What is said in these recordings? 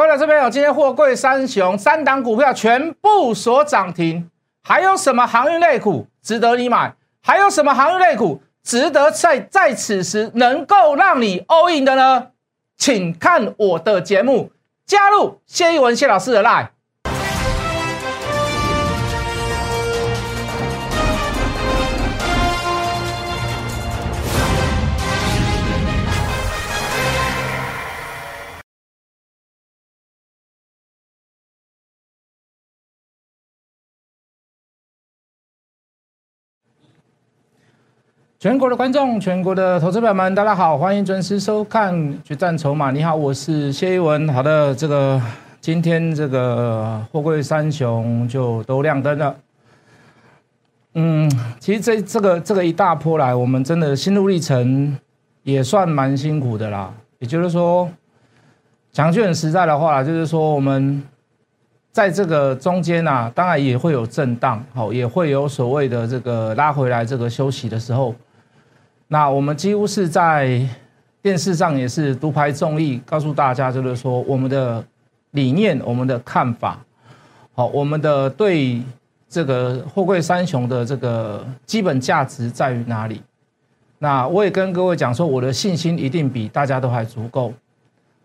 各位这边有今天货柜三雄三档股票全部所涨停，还有什么航运类股值得你买？还有什么航运类股值得在在此时能够让你 all in 的呢？请看我的节目，加入谢一文谢老师的 line。全国的观众，全国的投资友们，大家好，欢迎准时收看《决战筹码》。你好，我是谢一文。好的，这个今天这个货柜三雄就都亮灯了。嗯，其实这这个这个一大波来，我们真的心路历程也算蛮辛苦的啦。也就是说，讲句很实在的话，就是说我们在这个中间啊，当然也会有震荡，好，也会有所谓的这个拉回来这个休息的时候。那我们几乎是在电视上也是独排众议，告诉大家就是说我们的理念、我们的看法，好，我们的对这个货柜三雄的这个基本价值在于哪里？那我也跟各位讲说，我的信心一定比大家都还足够，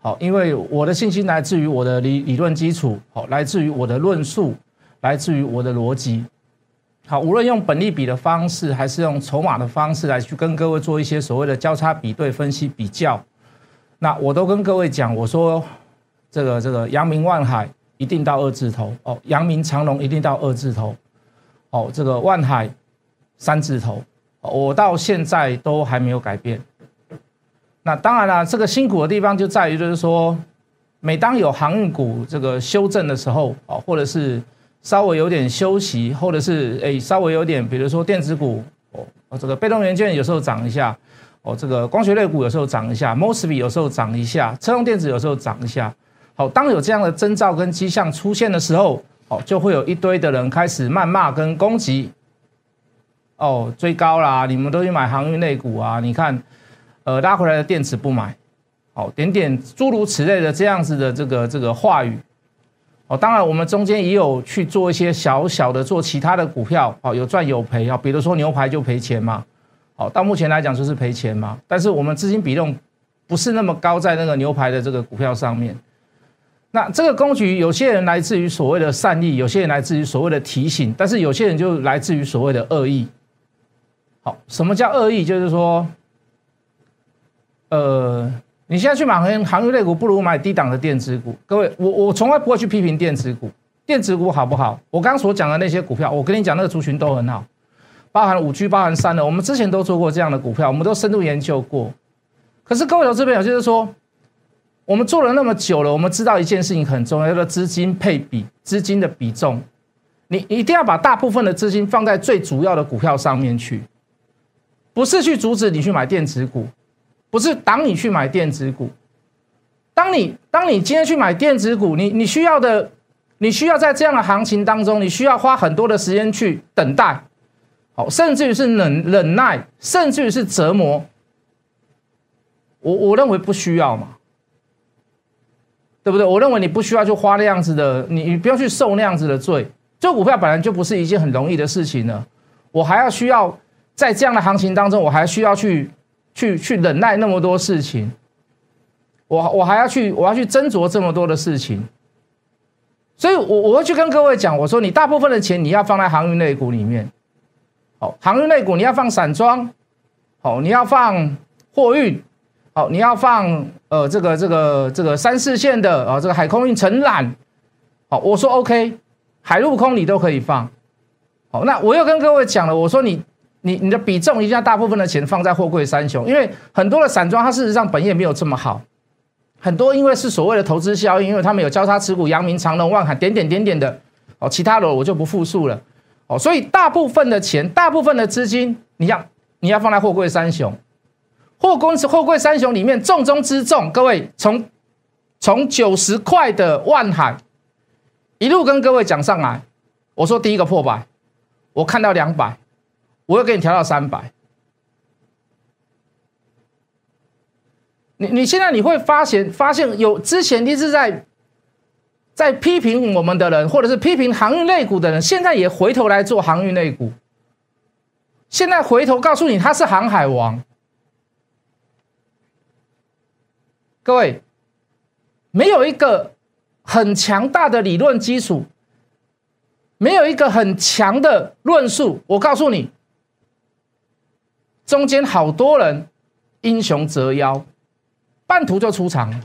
好，因为我的信心来自于我的理理论基础，好，来自于我的论述，来自于我的逻辑。好，无论用本利比的方式，还是用筹码的方式来去跟各位做一些所谓的交叉比对、分析比较，那我都跟各位讲，我说这个这个阳明万海一定到二字头哦，阳明长隆一定到二字头哦，这个万海三字头，我到现在都还没有改变。那当然了，这个辛苦的地方就在于，就是说，每当有航运股这个修正的时候啊，或者是。稍微有点休息，或者是诶，稍微有点，比如说电子股哦，这个被动元件有时候涨一下，哦，这个光学类股有时候涨一下，mosfet 有时候涨一下，车用电子有时候涨一下。好，当有这样的征兆跟迹象出现的时候，哦，就会有一堆的人开始谩骂跟攻击，哦，追高啦，你们都去买航运类股啊？你看，呃，拉回来的电子不买，好，点点诸如此类的这样子的这个这个话语。哦，当然，我们中间也有去做一些小小的做其他的股票，哦，有赚有赔啊，比如说牛排就赔钱嘛，哦，到目前来讲就是赔钱嘛。但是我们资金比重不是那么高，在那个牛排的这个股票上面。那这个工具，有些人来自于所谓的善意，有些人来自于所谓的提醒，但是有些人就来自于所谓的恶意。好，什么叫恶意？就是说，呃。你现在去买航航运类股，不如买低档的电子股。各位，我我从来不会去批评电子股，电子股好不好？我刚刚所讲的那些股票，我跟你讲，那个族群都很好，包含五 G，包含三的，我们之前都做过这样的股票，我们都深度研究过。可是各位投资朋友，就是说，我们做了那么久了，我们知道一件事情很重要，叫做资金配比，资金的比重，你一定要把大部分的资金放在最主要的股票上面去，不是去阻止你去买电子股。不是挡你去买电子股，当你当你今天去买电子股，你你需要的，你需要在这样的行情当中，你需要花很多的时间去等待，好，甚至于是忍忍耐，甚至于是折磨。我我认为不需要嘛，对不对？我认为你不需要就花那样子的，你你不要去受那样子的罪。做股票本来就不是一件很容易的事情呢，我还要需要在这样的行情当中，我还需要去。去去忍耐那么多事情，我我还要去我要去斟酌这么多的事情，所以我我会去跟各位讲，我说你大部分的钱你要放在航运类股里面，好，航运类股你要放散装，好，你要放货运，好，你要放呃这个这个这个三四线的啊这个海空运承揽，好，我说 OK，海陆空你都可以放，好，那我又跟各位讲了，我说你。你你的比重一定要大部分的钱放在货柜三雄，因为很多的散装它事实上本业没有这么好，很多因为是所谓的投资效应，因为他们有交叉持股，阳明、长隆、万海点点点点的哦，其他的我就不复述了哦，所以大部分的钱、大部分的资金，你要你要放在货柜三雄，货公司货柜三雄里面重中之重，各位从从九十块的万海一路跟各位讲上来，我说第一个破百，我看到两百。我又给你调到三百，你你现在你会发现发现有之前一直在在批评我们的人，或者是批评航运类股的人，现在也回头来做航运类股。现在回头告诉你他是航海王，各位，没有一个很强大的理论基础，没有一个很强的论述，我告诉你，中间好多人英雄折腰，半途就出场了，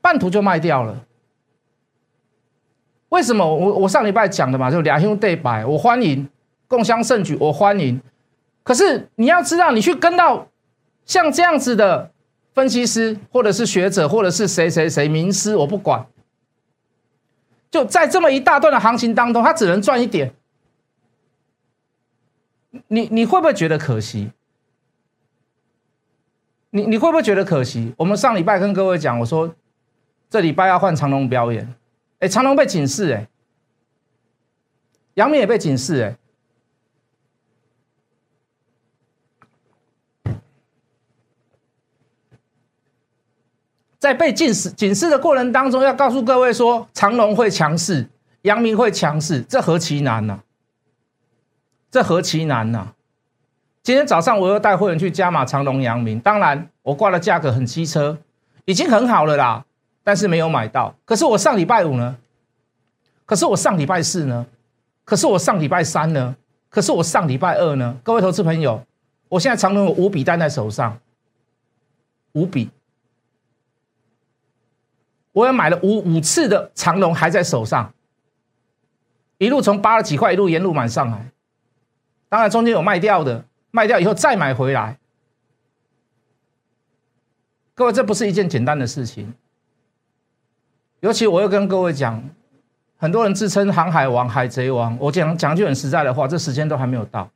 半途就卖掉了。为什么？我我上礼拜讲的嘛，就两兄对白，我欢迎。共襄盛举，我欢迎。可是你要知道，你去跟到像这样子的分析师，或者是学者，或者是谁谁谁名师，我不管。就在这么一大段的行情当中，他只能赚一点。你你会不会觉得可惜？你你会不会觉得可惜？我们上礼拜跟各位讲，我说这礼拜要换长龙表演，哎，长龙被警示，哎，杨明也被警示，哎。在被警示警示的过程当中，要告诉各位说，长隆会强势，阳明会强势，这何其难呐！这何其难呐！今天早上我又带会员去加码长隆、阳明，当然我挂的价格很机车，已经很好了啦，但是没有买到。可是我上礼拜五呢？可是我上礼拜四呢？可是我上礼拜三呢？可是我上礼拜二呢？各位投资朋友，我现在长隆有五笔单在手上，五笔。我也买了五五次的长隆，还在手上，一路从八十几块一路沿路买上来，当然中间有卖掉的，卖掉以后再买回来。各位，这不是一件简单的事情。尤其我又跟各位讲，很多人自称航海王、海贼王，我讲讲句很实在的话，这时间都还没有到，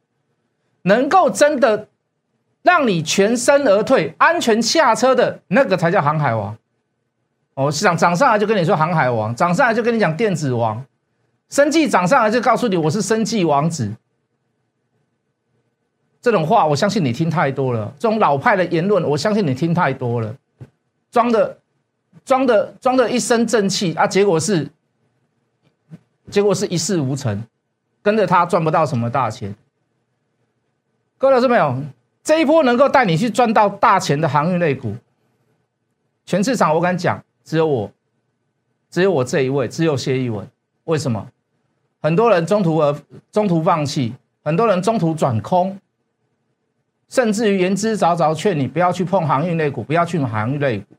能够真的让你全身而退、安全下车的那个才叫航海王。哦，市场涨上来就跟你说航海王，涨上来就跟你讲电子王，生计涨上来就告诉你我是生计王子。这种话我相信你听太多了，这种老派的言论我相信你听太多了，装的装的装的一身正气啊，结果是结果是一事无成，跟着他赚不到什么大钱。各位老师没有，这一波能够带你去赚到大钱的航运类股，全市场我敢讲。只有我，只有我这一位，只有谢一文。为什么？很多人中途而中途放弃，很多人中途转空，甚至于言之凿凿劝你不要去碰航运类股，不要去买航运类股。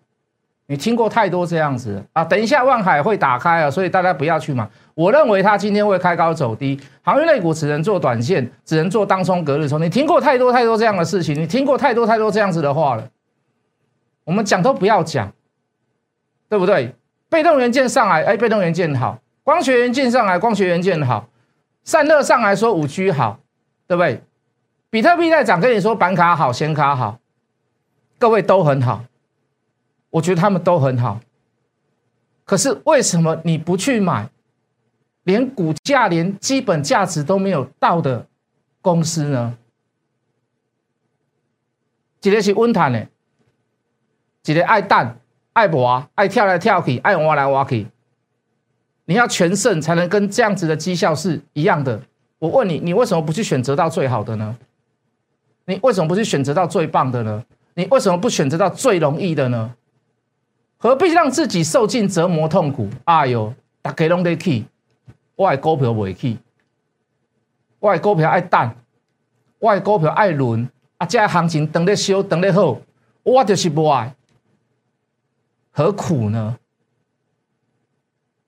你听过太多这样子啊！等一下万海会打开啊，所以大家不要去买。我认为它今天会开高走低，航运类股只能做短线，只能做当冲、隔日冲。你听过太多太多这样的事情，你听过太多太多这样子的话了。我们讲都不要讲。对不对？被动元件上来，哎，被动元件好；光学元件上来，光学元件好；散热上来说五 G 好，对不对？比特币在涨，跟你说板卡好，显卡好，各位都很好，我觉得他们都很好。可是为什么你不去买，连股价连基本价值都没有到的公司呢？一个是温谈的，一个爱蛋。爱博爱跳来跳去，爱挖来挖去。你要全胜才能跟这样子的绩效是一样的。我问你，你为什么不去选择到最好的呢？你为什么不去选择到最棒的呢？你为什么不选择到最容易的呢？何必让自己受尽折磨痛苦？哎呦，大家拢得去，我爱股票未去，我爱股票爱等，我爱股票爱轮，啊，这行情等得烧，等得好，我就是不爱。何苦呢？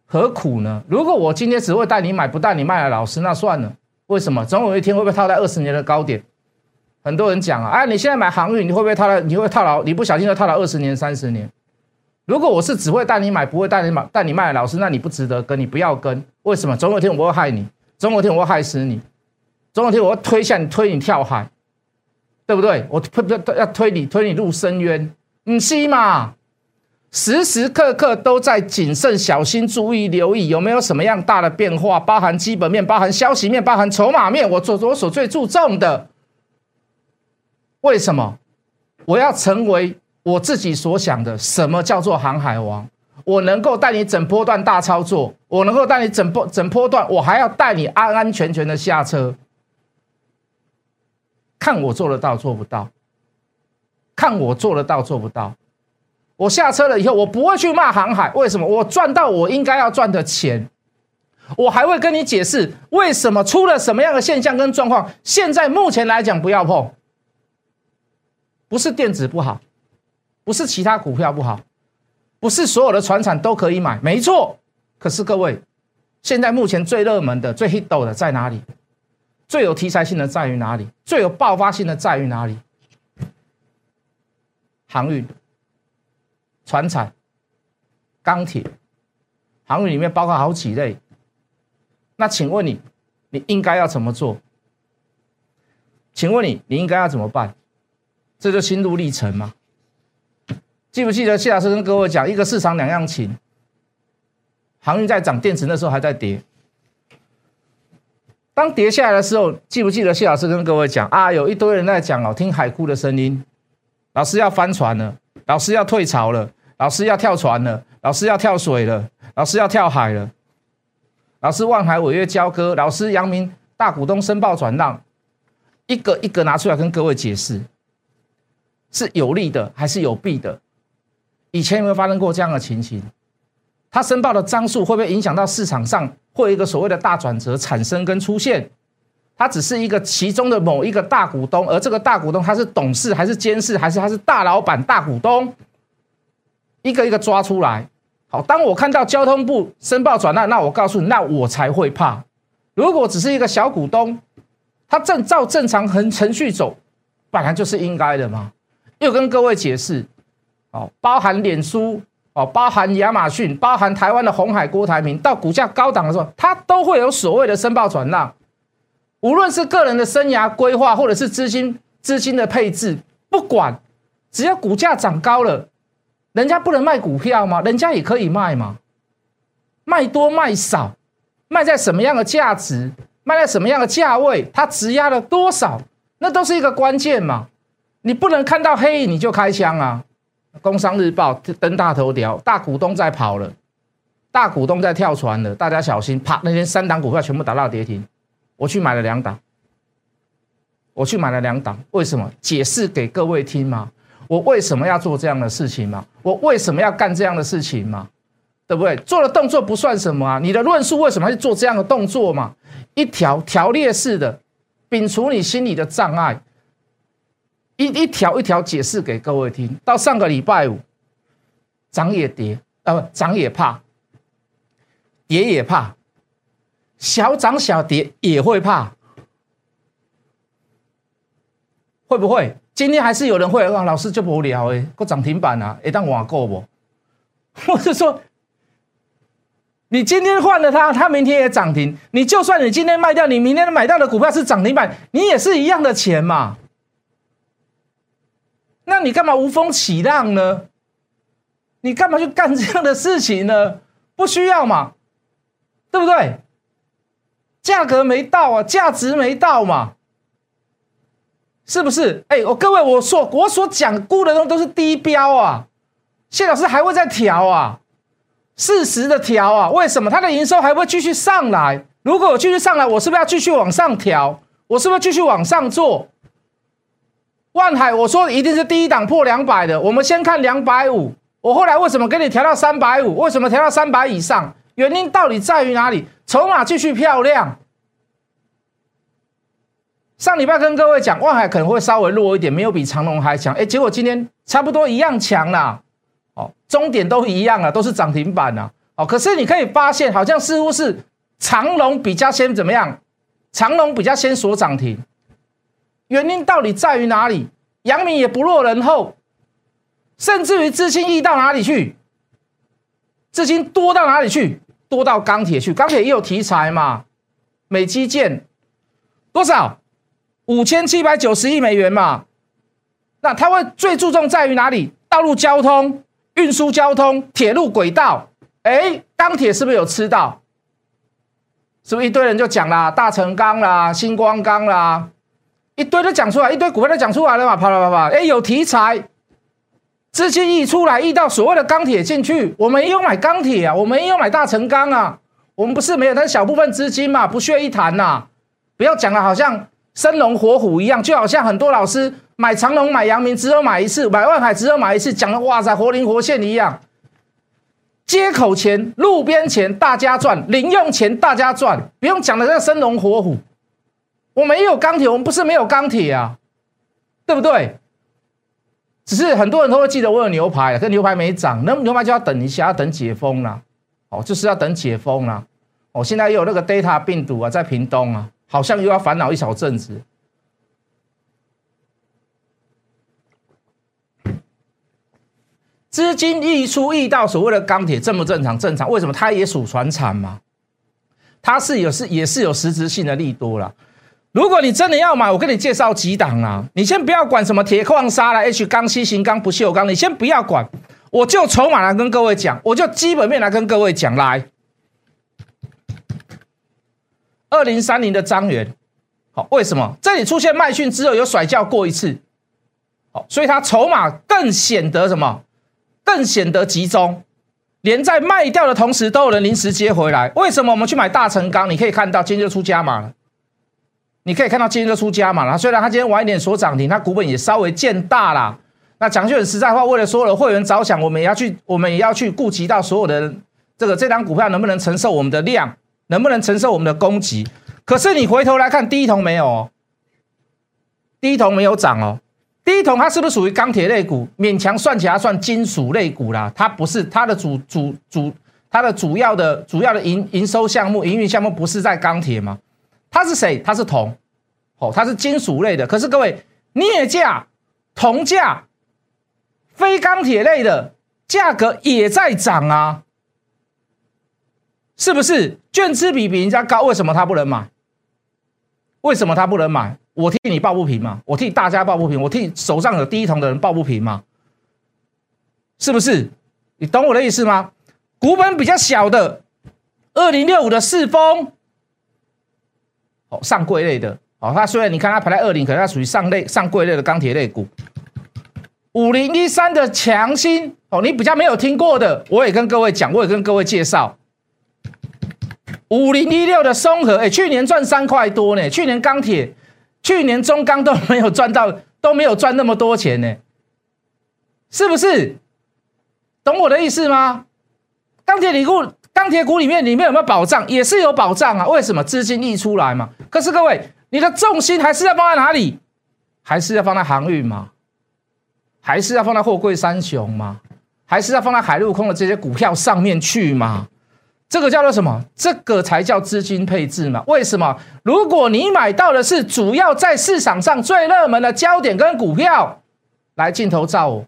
何苦呢？如果我今天只会带你买，不带你卖的老师，那算了。为什么？总有一天会被套在二十年的高点？很多人讲啊，哎，你现在买航运，你会不会套在？你会套牢？你不小心就套了二十年、三十年。如果我是只会带你买，不会带你买、带你卖的老师，那你不值得跟，你不要跟。为什么？总有一天我会害你，总有一天我会害死你，总有一天我会推下你，推你跳海，对不对？我推推要推你，推你入深渊，唔是嘛？时时刻刻都在谨慎、小心、注意、留意，有没有什么样大的变化？包含基本面，包含消息面，包含筹码面。我所我所最注重的，为什么我要成为我自己所想的？什么叫做航海王？我能够带你整波段大操作，我能够带你整波整波段，我还要带你安安全全的下车。看我做得到做不到？看我做得到做不到？我下车了以后，我不会去骂航海，为什么？我赚到我应该要赚的钱，我还会跟你解释为什么出了什么样的现象跟状况。现在目前来讲，不要碰，不是电子不好，不是其他股票不好，不是所有的船产都可以买，没错。可是各位，现在目前最热门的、最 hit 的在哪里？最有题材性的在于哪里？最有爆发性的在于哪里？航运。船产、钢铁、航运里面包括好几类。那请问你，你应该要怎么做？请问你，你应该要怎么办？这就心路历程嘛？记不记得谢老师跟各位讲，一个市场两样情。航运在涨，电池那时候还在跌。当跌下来的时候，记不记得谢老师跟各位讲啊？有一堆人在讲哦，听海哭的声音，老师要翻船了，老师要退潮了。老师要跳船了，老师要跳水了，老师要跳海了，老师万海违约交割，老师阳明大股东申报转让，一个一个拿出来跟各位解释，是有利的还是有弊的？以前有没有发生过这样的情形？他申报的张数会不会影响到市场上会有一个所谓的大转折产生跟出现？他只是一个其中的某一个大股东，而这个大股东他是董事还是监事还是他是大老板大股东？一个一个抓出来，好。当我看到交通部申报转让，那我告诉你，那我才会怕。如果只是一个小股东，他正照正常程程序走，本来就是应该的嘛。又跟各位解释，哦，包含脸书，哦，包含亚马逊，包含台湾的红海郭台铭，到股价高档的时候，他都会有所谓的申报转让。无论是个人的生涯规划，或者是资金资金的配置，不管，只要股价涨高了。人家不能卖股票吗？人家也可以卖吗？卖多卖少，卖在什么样的价值，卖在什么样的价位，它质押了多少，那都是一个关键嘛。你不能看到黑影你就开枪啊！工商日报登大头条，大股东在跑了，大股东在跳船了，大家小心！啪，那天三档股票全部打到跌停，我去买了两档，我去买了两档，为什么？解释给各位听吗？我为什么要做这样的事情嘛？我为什么要干这样的事情嘛？对不对？做的动作不算什么啊！你的论述为什么要做这样的动作嘛？一条条列式的，摒除你心里的障碍，一一条一条解释给各位听。到上个礼拜五，涨也跌，呃，不涨也怕，跌也怕，小涨小跌也会怕，会不会？今天还是有人会啊，老师就无聊诶，个涨停板啊，一旦瓦够不？我是说，你今天换了它，它明天也涨停。你就算你今天卖掉，你明天买到的股票是涨停板，你也是一样的钱嘛。那你干嘛无风起浪呢？你干嘛去干这样的事情呢？不需要嘛，对不对？价格没到啊，价值没到嘛。是不是？哎，我各位，我说我所讲估的东西都是低标啊，谢老师还会再调啊，适时的调啊。为什么？它的营收还会继续上来？如果我继续上来，我是不是要继续往上调？我是不是继续往上做？万海，我说一定是第一档破两百的。我们先看两百五，我后来为什么给你调到三百五？为什么调到三百以上？原因到底在于哪里？筹码继续漂亮。上礼拜跟各位讲，万海可能会稍微弱一点，没有比长隆还强。哎，结果今天差不多一样强啦。哦，终点都一样了，都是涨停板啊。哦，可是你可以发现，好像似乎是长隆比较先怎么样？长隆比较先锁涨停，原因到底在于哪里？阳明也不落人后，甚至于资金溢到哪里去？资金多到哪里去？多到钢铁去，钢铁也有题材嘛？美基建多少？五千七百九十亿美元嘛，那它会最注重在于哪里？道路交通、运输交通、铁路轨道。哎，钢铁是不是有吃到？是不是一堆人就讲啦，大成钢啦、星光钢啦，一堆都讲出来，一堆股票都讲出来了嘛，啪啪啪啪。哎，有题材，资金溢出来，溢到所谓的钢铁进去，我们也有买钢铁啊，我们也有买大成钢啊，我们不是没有，但是小部分资金嘛，不屑一谈呐。不要讲了，好像生龙活虎一样，就好像很多老师买长隆、买阳明只有买一次，买万海只有买一次，讲的哇塞，活灵活现一样。街口钱、路边钱大家赚，零用钱大家赚，不用讲的那生龙活虎。我们也有钢铁，我们不是没有钢铁啊，对不对？只是很多人都会记得我有牛排，可牛排没涨，那牛排就要等一下，要等解封了。哦，就是要等解封了。哦，现在又有那个 Delta 病毒啊，在屏东啊，好像又要烦恼一小阵子。资金溢出溢到所谓的钢铁，正不正常？正常。为什么？它也属船产嘛，它是有是也是有实质性的利多了。如果你真的要买，我跟你介绍几档啊。你先不要管什么铁矿砂了，H 钢、C 型钢、不锈钢，你先不要管，我就筹码来跟各位讲，我就基本面来跟各位讲。来，二零三零的张元，好，为什么这里出现卖讯之后有甩轿过一次？好，所以它筹码更显得什么？更显得集中，连在卖掉的同时都有人临时接回来。为什么我们去买大成钢？你可以看到今天就出加码了。你可以看到今天就出家嘛，然后虽然它今天晚一点所涨停，它股本也稍微见大了。那讲句很实在话，为了所有的会员着想，我们也要去，我们也要去顾及到所有的这个这张股票能不能承受我们的量，能不能承受我们的攻击。可是你回头来看，第一桶没有哦，第一桶没有涨哦，第一桶它是不是属于钢铁类股？勉强算起来算金属类股啦，它不是它的主主主，它的主要的主要的营营收项目、营运项目不是在钢铁吗？它是谁？它是铜，哦，它是金属类的。可是各位，镍价、铜价、非钢铁类的价格也在涨啊，是不是？券资比比人家高，为什么他不能买？为什么他不能买？我替你抱不平嘛，我替大家抱不平，我替手上有第一桶的人抱不平嘛，是不是？你懂我的意思吗？股本比较小的，二零六五的四风。哦，上柜类的，哦，它虽然你看它排在二零，可是它属于上类、上柜类的钢铁类股。五零一三的强心，哦，你比较没有听过的，我也跟各位讲，我也跟各位介绍。五零一六的松和，哎，去年赚三块多呢，去年钢铁，去年中钢都没有赚到，都没有赚那么多钱呢，是不是？懂我的意思吗？钢铁理股。钢铁股里面，里面有没有保障？也是有保障啊。为什么资金溢出来嘛？可是各位，你的重心还是要放在哪里？还是要放在航运吗？还是要放在货柜三雄吗？还是要放在海陆空的这些股票上面去吗？这个叫做什么？这个才叫资金配置嘛？为什么？如果你买到的是主要在市场上最热门的焦点跟股票，来镜头照我，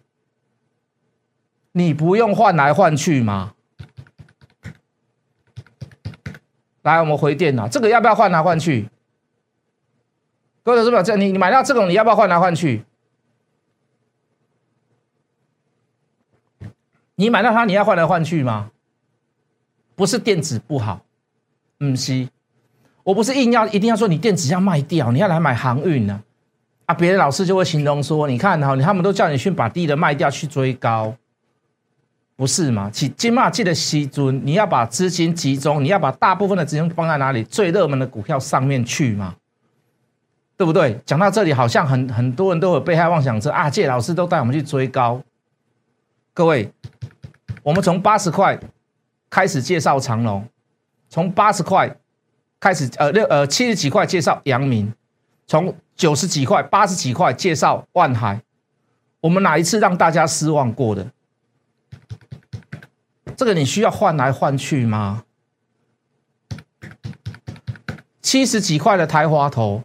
你不用换来换去吗？来，我们回电脑，这个要不要换来换去？各位是不这你你买到这种，你要不要换来换去？你买到它，你要换来换去吗？不是电子不好，嗯，是，我不是硬要一定要说你电子要卖掉，你要来买航运呢？啊，别的老师就会形容说，你看哈，他们都叫你去把低的卖掉，去追高。不是嘛？起金马记的西尊，你要把资金集中，你要把大部分的资金放在哪里？最热门的股票上面去嘛？对不对？讲到这里，好像很很多人都有被害妄想症啊！谢老师都带我们去追高。各位，我们从八十块开始介绍长隆，从八十块开始，呃六呃七十几块介绍阳明，从九十几块、八十几块介绍万海，我们哪一次让大家失望过的？这个你需要换来换去吗？七十几块的台华头，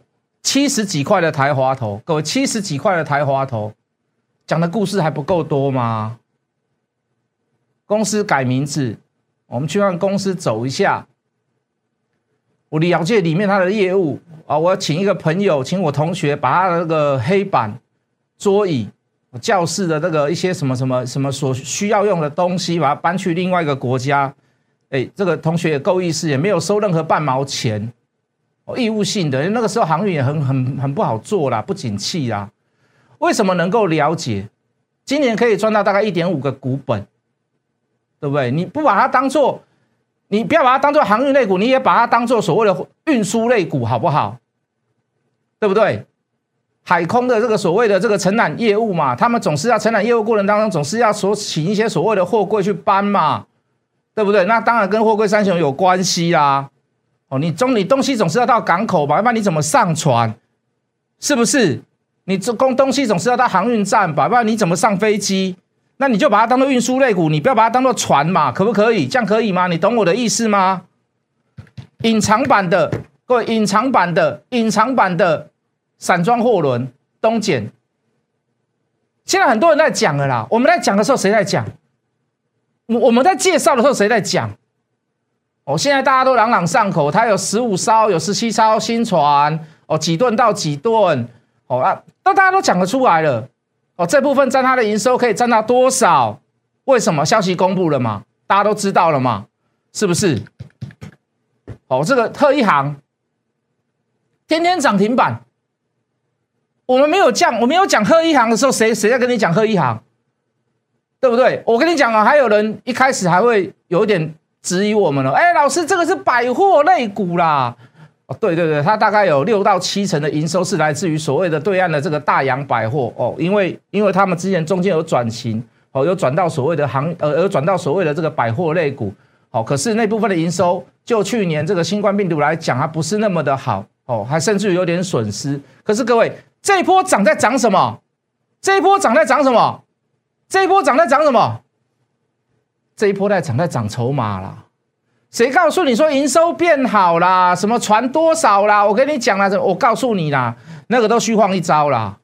七十几块的台华头，各位七十几块的台华头，讲的故事还不够多吗？公司改名字，我们去让公司走一下。我了解里面他的业务啊，我要请一个朋友，请我同学把他的那个黑板、桌椅。教室的那个一些什么什么什么所需要用的东西，把它搬去另外一个国家。哎，这个同学也够意思，也没有收任何半毛钱，义务性的。那个时候航运也很很很不好做啦，不景气啦。为什么能够了解？今年可以赚到大概一点五个股本，对不对？你不把它当做，你不要把它当做航运类股，你也把它当做所谓的运输类股，好不好？对不对？海空的这个所谓的这个承揽业务嘛，他们总是要承揽业务过程当中，总是要所请一些所谓的货柜去搬嘛，对不对？那当然跟货柜三雄有关系啦。哦，你中你东西总是要到港口吧？要不然你怎么上船？是不是？你这供东西总是要到航运站吧，不然你怎么上飞机？那你就把它当做运输类股，你不要把它当做船嘛，可不可以？这样可以吗？你懂我的意思吗？隐藏版的，各位，隐藏版的，隐藏版的散装货轮东简，现在很多人在讲了啦。我们在讲的时候，谁在讲？我我们在介绍的时候，谁在讲？哦，现在大家都朗朗上口，它有十五艘，有十七艘新船，哦，几吨到几吨。哦啊，那大家都讲得出来了。哦，这部分占它的营收可以占到多少？为什么？消息公布了嘛？大家都知道了嘛？是不是？哦，这个特一行天天涨停板，我们没有降，我没有讲特一行的时候，谁谁在跟你讲特一行？对不对？我跟你讲啊，还有人一开始还会有一点质疑我们了。哎，老师，这个是百货类股啦。哦，对对对，它大概有六到七成的营收是来自于所谓的对岸的这个大洋百货哦，因为因为他们之前中间有转型哦，有转到所谓的行呃，有转到所谓的这个百货类股，好，可是那部分的营收就去年这个新冠病毒来讲，它不是那么的好哦，还甚至于有点损失。可是各位，这一波涨在涨什么？这一波涨在涨什么？这一波涨在涨什么？这一波在涨在涨筹码啦。谁告诉你说营收变好啦？什么传多少啦？我跟你讲了，我告诉你啦，那个都虚晃一招啦。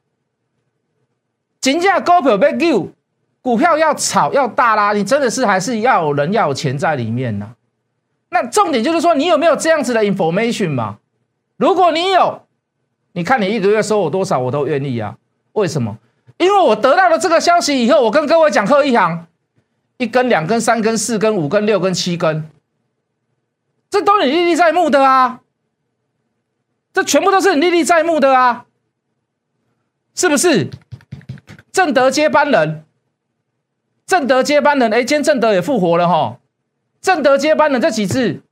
金价高票被救，股票要炒要大啦，你真的是还是要有人要有钱在里面呐。那重点就是说，你有没有这样子的 information 嘛？如果你有，你看你一个月收我多少，我都愿意啊。为什么？因为我得到了这个消息以后，我跟各位讲，贺一行一根、两根、三根、四根、五根、六根、七根。这都是你历历在目的啊！这全部都是你历历在目的啊！是不是？正德接班人，正德接班人，哎，今天正德也复活了哈！正德接班人这几次，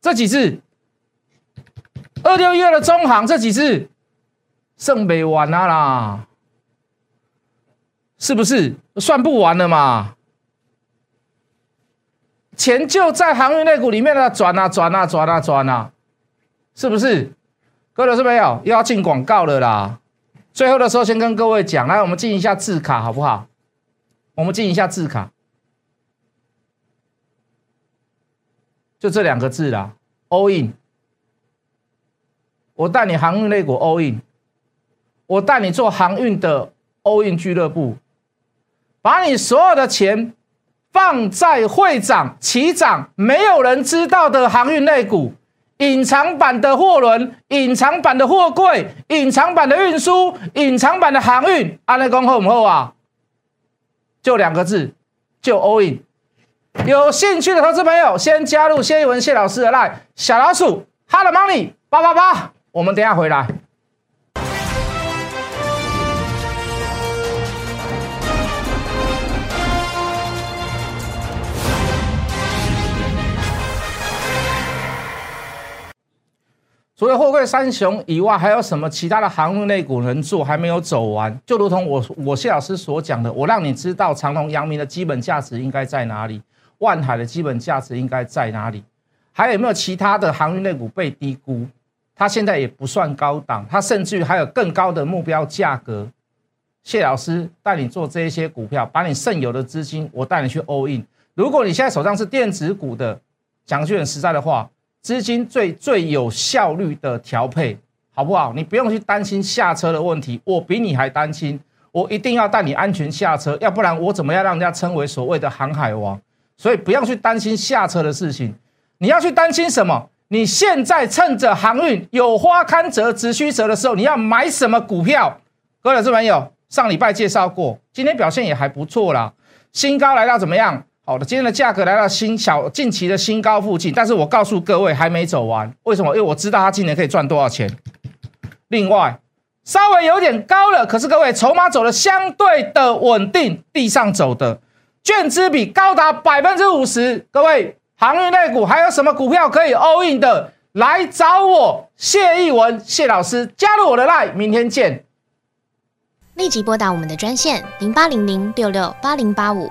这几次，二六一二的中行这几次，剩没完啊啦！是不是？算不完了嘛？钱就在航运类股里面了，转啊转啊转啊转啊，是不是？各位是没有又要进广告了啦。最后的时候，先跟各位讲，来，我们进一下字卡好不好？我们进一下字卡，就这两个字啦，all in。我带你航运类股 all in，我带你做航运的 all in 俱乐部，把你所有的钱。放在会长、旗长没有人知道的航运类股，隐藏版的货轮、隐藏版的货柜、隐藏版的运输、隐藏版的航运，安内公后唔后啊？就两个字，就 all in。有兴趣的投资朋友，先加入谢一文谢老师的 line 小老鼠 Hello money 八八八，我们等下回来。除了货柜三雄以外，还有什么其他的航运类股能做？还没有走完，就如同我我谢老师所讲的，我让你知道长隆、阳明的基本价值应该在哪里，万海的基本价值应该在哪里，还有没有其他的航运类股被低估？它现在也不算高档，它甚至于还有更高的目标价格。谢老师带你做这一些股票，把你剩有的资金，我带你去 all in。如果你现在手上是电子股的，讲句很实在的话。资金最最有效率的调配，好不好？你不用去担心下车的问题，我比你还担心。我一定要带你安全下车，要不然我怎么样让人家称为所谓的航海王？所以不要去担心下车的事情。你要去担心什么？你现在趁着航运有花堪折直须折的时候，你要买什么股票？各位老师朋友，上礼拜介绍过，今天表现也还不错啦，新高来到怎么样？好的，今天的价格来到新小近期的新高附近，但是我告诉各位还没走完，为什么？因为我知道它今年可以赚多少钱。另外，稍微有点高了，可是各位筹码走的相对的稳定，地上走的，券资比高达百分之五十。各位航运类股还有什么股票可以 all in 的？来找我谢义文谢老师，加入我的 line，明天见。立即拨打我们的专线零八零零六六八零八五。